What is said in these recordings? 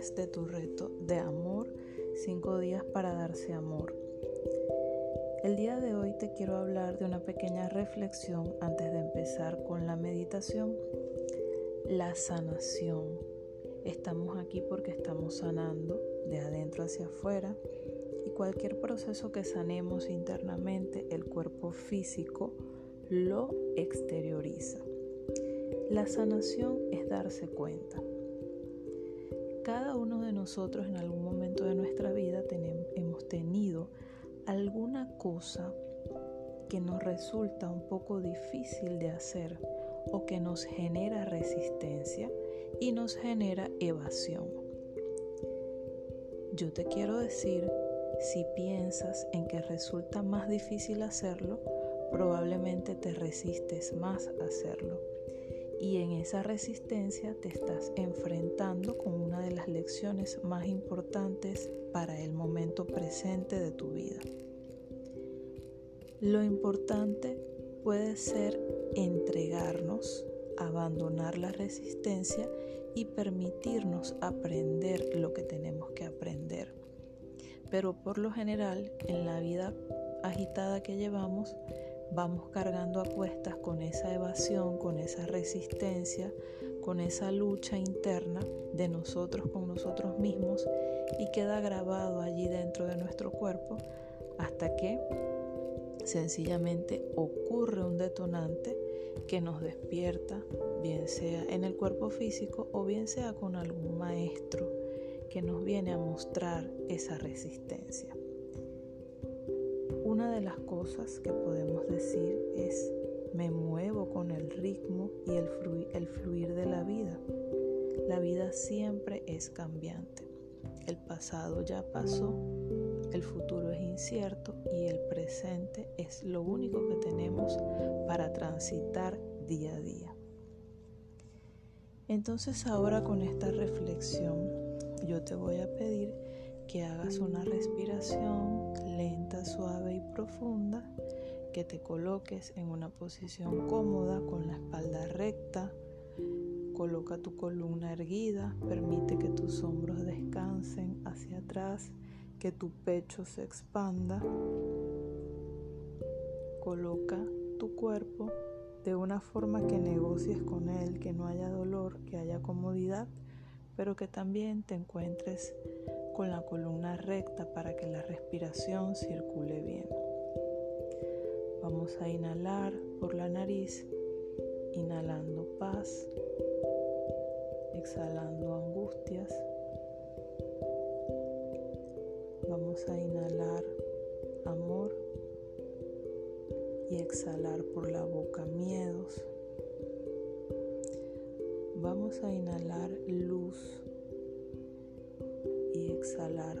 3 de tu reto de amor, 5 días para darse amor. El día de hoy te quiero hablar de una pequeña reflexión antes de empezar con la meditación. La sanación. Estamos aquí porque estamos sanando de adentro hacia afuera y cualquier proceso que sanemos internamente, el cuerpo físico lo exterioriza. La sanación es darse cuenta. Cada uno de nosotros en algún momento de nuestra vida tenemos, hemos tenido alguna cosa que nos resulta un poco difícil de hacer o que nos genera resistencia y nos genera evasión. Yo te quiero decir, si piensas en que resulta más difícil hacerlo, probablemente te resistes más a hacerlo. Y en esa resistencia te estás enfrentando con lecciones más importantes para el momento presente de tu vida. Lo importante puede ser entregarnos, abandonar la resistencia y permitirnos aprender lo que tenemos que aprender. Pero por lo general, en la vida agitada que llevamos, vamos cargando a cuestas con esa evasión, con esa resistencia, con esa lucha interna de nosotros con nosotros mismos y queda grabado allí dentro de nuestro cuerpo hasta que sencillamente ocurre un detonante que nos despierta, bien sea en el cuerpo físico o bien sea con algún maestro que nos viene a mostrar esa resistencia. Una de las cosas que podemos decir es me muevo con el ritmo y el, el fluir de la vida. La vida siempre es cambiante. El pasado ya pasó, el futuro es incierto y el presente es lo único que tenemos para transitar día a día. Entonces ahora con esta reflexión yo te voy a pedir que hagas una respiración lenta, suave y profunda, que te coloques en una posición cómoda con la espalda recta, coloca tu columna erguida, permite que tus hombros descansen hacia atrás, que tu pecho se expanda, coloca tu cuerpo de una forma que negocies con él, que no haya dolor, que haya comodidad, pero que también te encuentres con la columna recta para que la respiración circule bien. Vamos a inhalar por la nariz, inhalando paz, exhalando angustias. Vamos a inhalar amor y exhalar por la boca miedos. Vamos a inhalar luz exhalar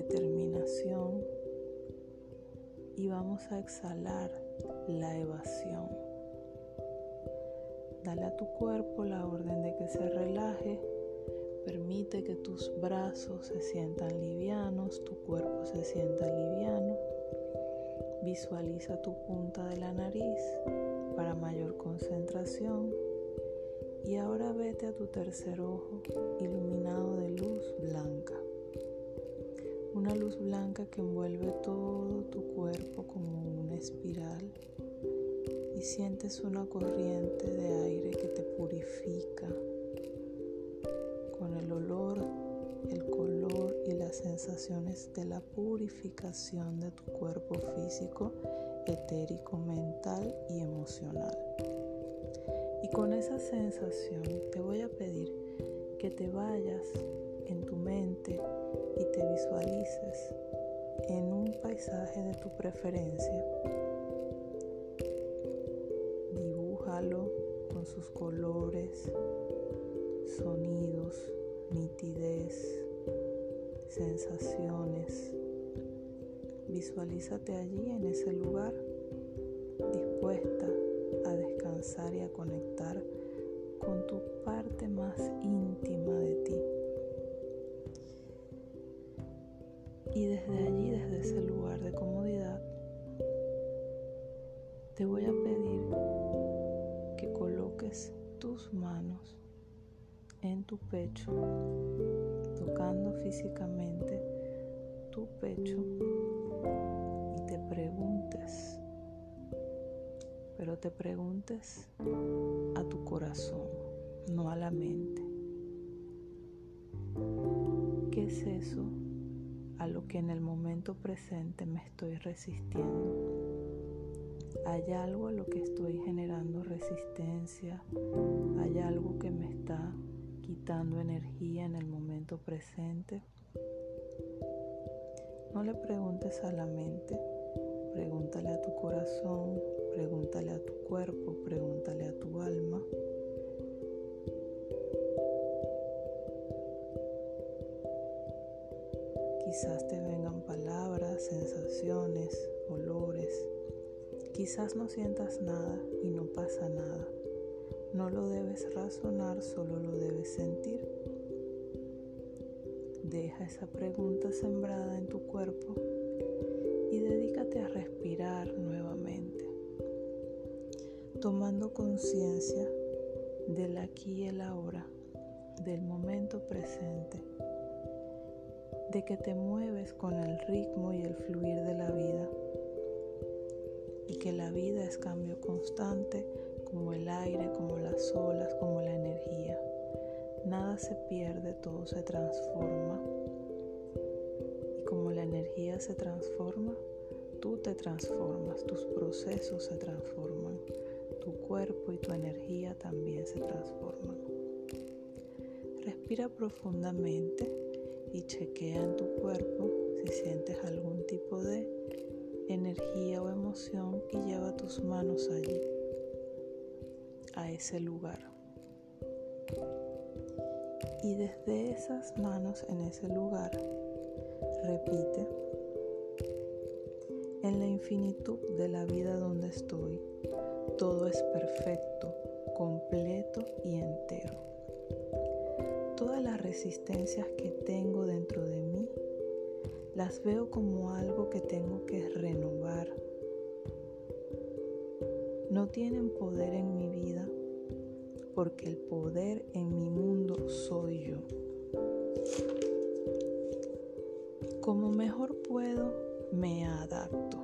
determinación y vamos a exhalar la evasión. Dale a tu cuerpo la orden de que se relaje. Permite que tus brazos se sientan livianos, tu cuerpo se sienta liviano. Visualiza tu punta de la nariz para mayor concentración. Y ahora vete a tu tercer ojo iluminado de luz blanca. Una luz blanca que envuelve todo tu cuerpo como una espiral y sientes una corriente de aire que te purifica con el olor, el color y las sensaciones de la purificación de tu cuerpo físico etérico, mental y emocional. Y con esa sensación te voy a pedir que te vayas en tu mente y te visualices en un paisaje de tu preferencia. Dibújalo con sus colores, sonidos, nitidez, sensaciones Visualízate allí en ese lugar, dispuesta a descansar y a conectar con tu parte más íntima de ti. Y desde allí, desde ese lugar de comodidad, te voy a pedir coloques tus manos en tu pecho, tocando físicamente tu pecho y te preguntes, pero te preguntes a tu corazón, no a la mente. ¿Qué es eso a lo que en el momento presente me estoy resistiendo? hay algo a lo que estoy generando resistencia, hay algo que me está quitando energía en el momento presente. No le preguntes a la mente, pregúntale a tu corazón, pregúntale a tu cuerpo, pregúntale a tu alma. Quizás te vengan palabras, sensaciones, olores Quizás no sientas nada y no pasa nada. No lo debes razonar, solo lo debes sentir. Deja esa pregunta sembrada en tu cuerpo y dedícate a respirar nuevamente, tomando conciencia del aquí y el ahora, del momento presente, de que te mueves con el ritmo y el fluir de la vida y que la vida es cambio constante como el aire, como las olas, como la energía. Nada se pierde, todo se transforma. Y como la energía se transforma, tú te transformas, tus procesos se transforman, tu cuerpo y tu energía también se transforman. Respira profundamente y chequea en tu cuerpo si sientes algún tipo de energía o emoción y lleva tus manos allí, a ese lugar. Y desde esas manos en ese lugar, repite, en la infinitud de la vida donde estoy, todo es perfecto, completo y entero. Todas las resistencias que tengo dentro de mí las veo como algo que tengo que renovar. No tienen poder en mi vida porque el poder en mi mundo soy yo. Como mejor puedo, me adapto.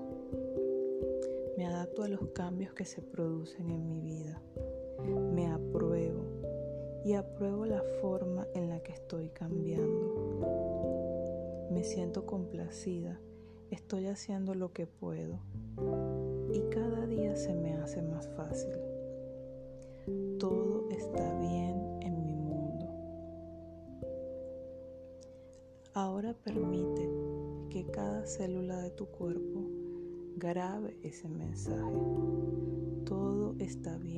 Me adapto a los cambios que se producen en mi vida. Me apruebo y apruebo la forma en la que estoy cambiando me siento complacida, estoy haciendo lo que puedo y cada día se me hace más fácil. Todo está bien en mi mundo. Ahora permite que cada célula de tu cuerpo grabe ese mensaje. Todo está bien.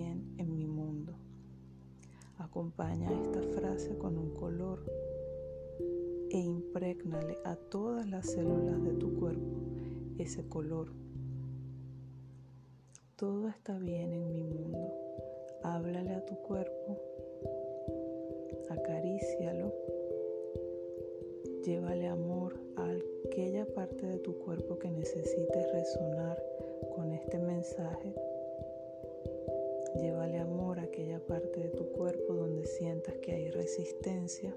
Acompaña esta frase con un color e imprégnale a todas las células de tu cuerpo ese color. Todo está bien en mi mundo. Háblale a tu cuerpo, acarícialo, llévale amor a aquella parte de tu cuerpo que necesite resonar con este mensaje. Llévale amor aquella parte de tu cuerpo donde sientas que hay resistencia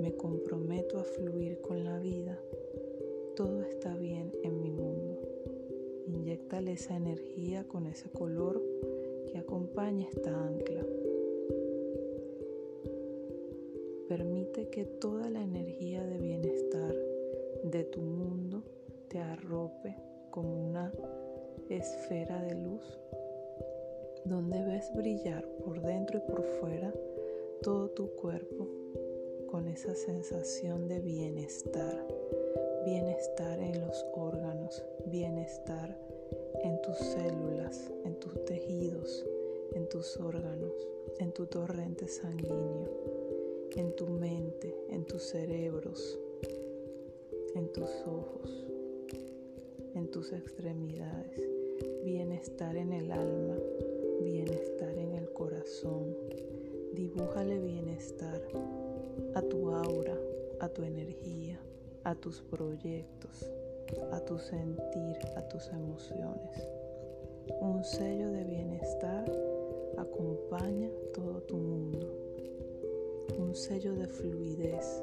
me comprometo a fluir con la vida, todo está bien en mi mundo. Inyectale esa energía con ese color que acompaña esta ancla. Permite que toda la energía de bienestar de tu mundo te arrope como una esfera de luz donde ves brillar por dentro y por fuera todo tu cuerpo con esa sensación de bienestar, bienestar en los órganos, bienestar en tus células, en tus tejidos, en tus órganos, en tu torrente sanguíneo, en tu mente, en tus cerebros, en tus ojos, en tus extremidades, bienestar en el alma, bienestar en el corazón. Dibújale bienestar a tu aura, a tu energía, a tus proyectos, a tu sentir, a tus emociones. Un sello de bienestar acompaña todo tu mundo. Un sello de fluidez.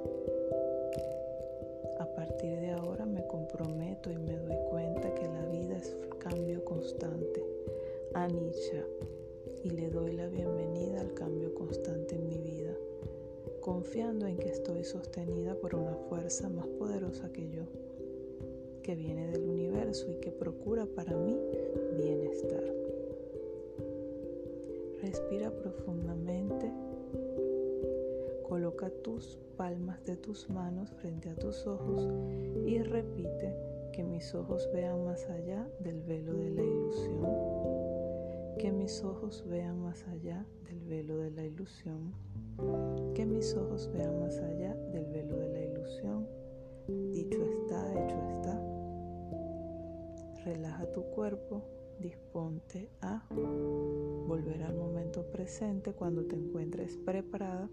A partir de ahora me comprometo y me doy cuenta que la vida es cambio constante. Anisha. Y le doy la bienvenida al cambio constante en mi vida, confiando en que estoy sostenida por una fuerza más poderosa que yo, que viene del universo y que procura para mí bienestar. Respira profundamente. Coloca tus palmas de tus manos frente a tus ojos y repite que mis ojos vean más allá del velo de la ilusión. Que mis ojos vean más allá del velo de la ilusión. Que mis ojos vean más allá del velo de la ilusión. Dicho está, hecho está. Relaja tu cuerpo, disponte a volver al momento presente cuando te encuentres preparada.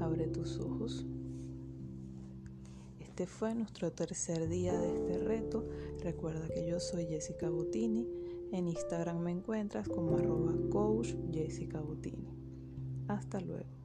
Abre tus ojos. Este fue nuestro tercer día de este reto. Recuerda que yo soy Jessica Bottini. En Instagram me encuentras como arroba coach Jessica Bottini. Hasta luego.